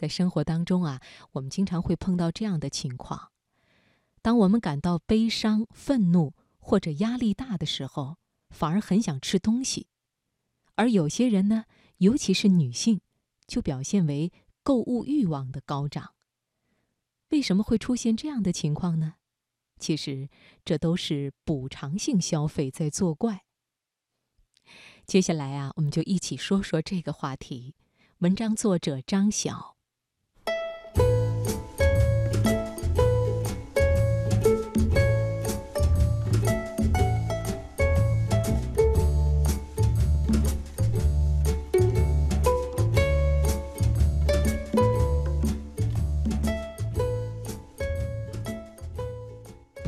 在生活当中啊，我们经常会碰到这样的情况：当我们感到悲伤、愤怒或者压力大的时候，反而很想吃东西；而有些人呢，尤其是女性，就表现为购物欲望的高涨。为什么会出现这样的情况呢？其实，这都是补偿性消费在作怪。接下来啊，我们就一起说说这个话题。文章作者张晓。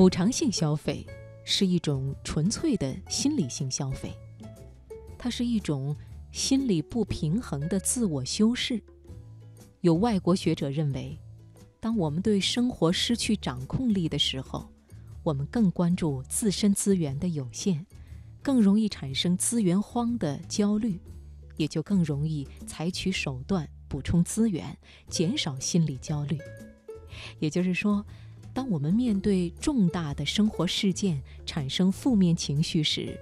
补偿性消费是一种纯粹的心理性消费，它是一种心理不平衡的自我修饰。有外国学者认为，当我们对生活失去掌控力的时候，我们更关注自身资源的有限，更容易产生资源荒的焦虑，也就更容易采取手段补充资源，减少心理焦虑。也就是说。当我们面对重大的生活事件产生负面情绪时，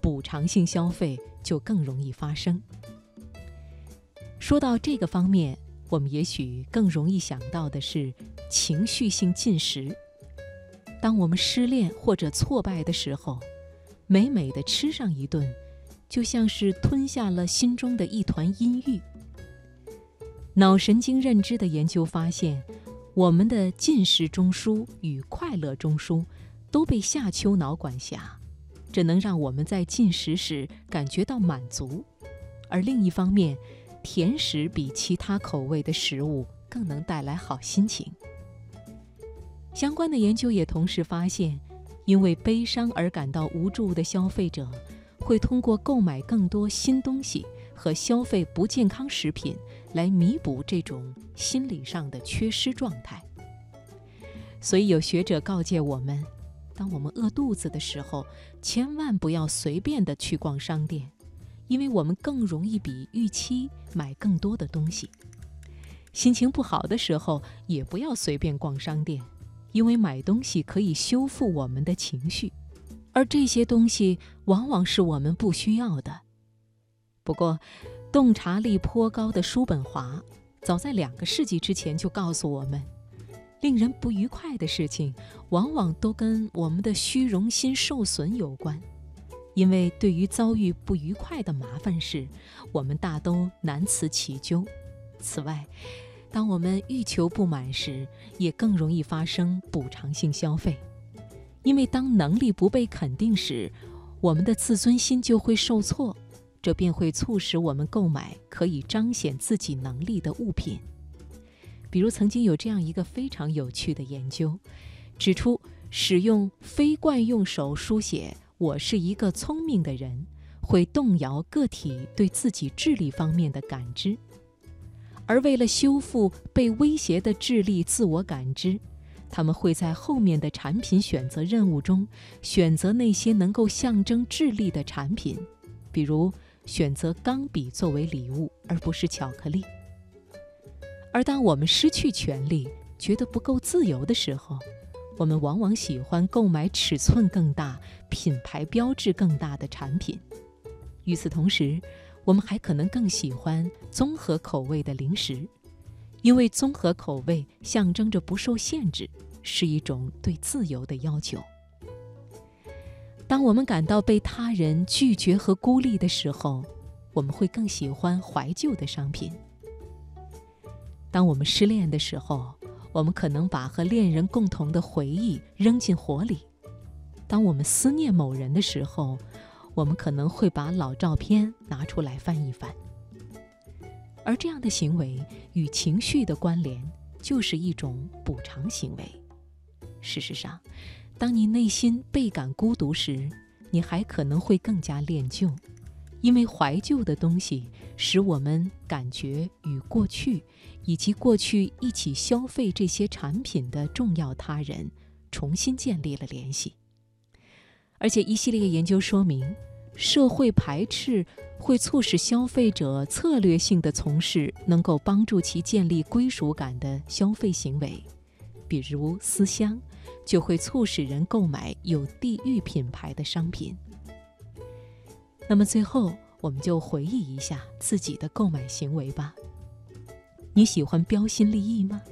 补偿性消费就更容易发生。说到这个方面，我们也许更容易想到的是情绪性进食。当我们失恋或者挫败的时候，美美的吃上一顿，就像是吞下了心中的一团阴郁。脑神经认知的研究发现。我们的进食中枢与快乐中枢都被下丘脑管辖，这能让我们在进食时感觉到满足。而另一方面，甜食比其他口味的食物更能带来好心情。相关的研究也同时发现，因为悲伤而感到无助的消费者，会通过购买更多新东西和消费不健康食品。来弥补这种心理上的缺失状态。所以有学者告诫我们，当我们饿肚子的时候，千万不要随便的去逛商店，因为我们更容易比预期买更多的东西。心情不好的时候，也不要随便逛商店，因为买东西可以修复我们的情绪，而这些东西往往是我们不需要的。不过，洞察力颇高的叔本华，早在两个世纪之前就告诉我们，令人不愉快的事情，往往都跟我们的虚荣心受损有关。因为对于遭遇不愉快的麻烦事，我们大都难辞其咎。此外，当我们欲求不满时，也更容易发生补偿性消费。因为当能力不被肯定时，我们的自尊心就会受挫。这便会促使我们购买可以彰显自己能力的物品。比如，曾经有这样一个非常有趣的研究，指出使用非惯用手书写“我是一个聪明的人”，会动摇个体对自己智力方面的感知。而为了修复被威胁的智力自我感知，他们会在后面的产品选择任务中选择那些能够象征智力的产品，比如。选择钢笔作为礼物，而不是巧克力。而当我们失去权利，觉得不够自由的时候，我们往往喜欢购买尺寸更大、品牌标志更大的产品。与此同时，我们还可能更喜欢综合口味的零食，因为综合口味象征着不受限制，是一种对自由的要求。当我们感到被他人拒绝和孤立的时候，我们会更喜欢怀旧的商品。当我们失恋的时候，我们可能把和恋人共同的回忆扔进火里；当我们思念某人的时候，我们可能会把老照片拿出来翻一翻。而这样的行为与情绪的关联，就是一种补偿行为。事实上，当你内心倍感孤独时，你还可能会更加恋旧，因为怀旧的东西使我们感觉与过去以及过去一起消费这些产品的重要他人重新建立了联系。而且，一系列研究说明，社会排斥会促使消费者策略性的从事能够帮助其建立归属感的消费行为，比如思乡，就会促使人购买有地域品牌的商品。那么最后，我们就回忆一下自己的购买行为吧。你喜欢标新立异吗？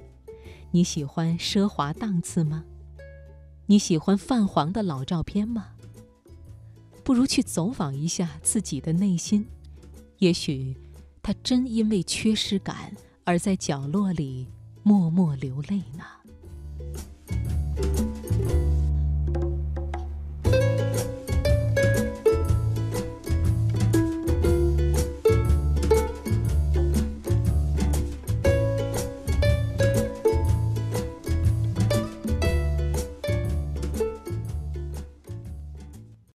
你喜欢奢华档次吗？你喜欢泛黄的老照片吗？不如去走访一下自己的内心，也许他真因为缺失感而在角落里默默流泪呢。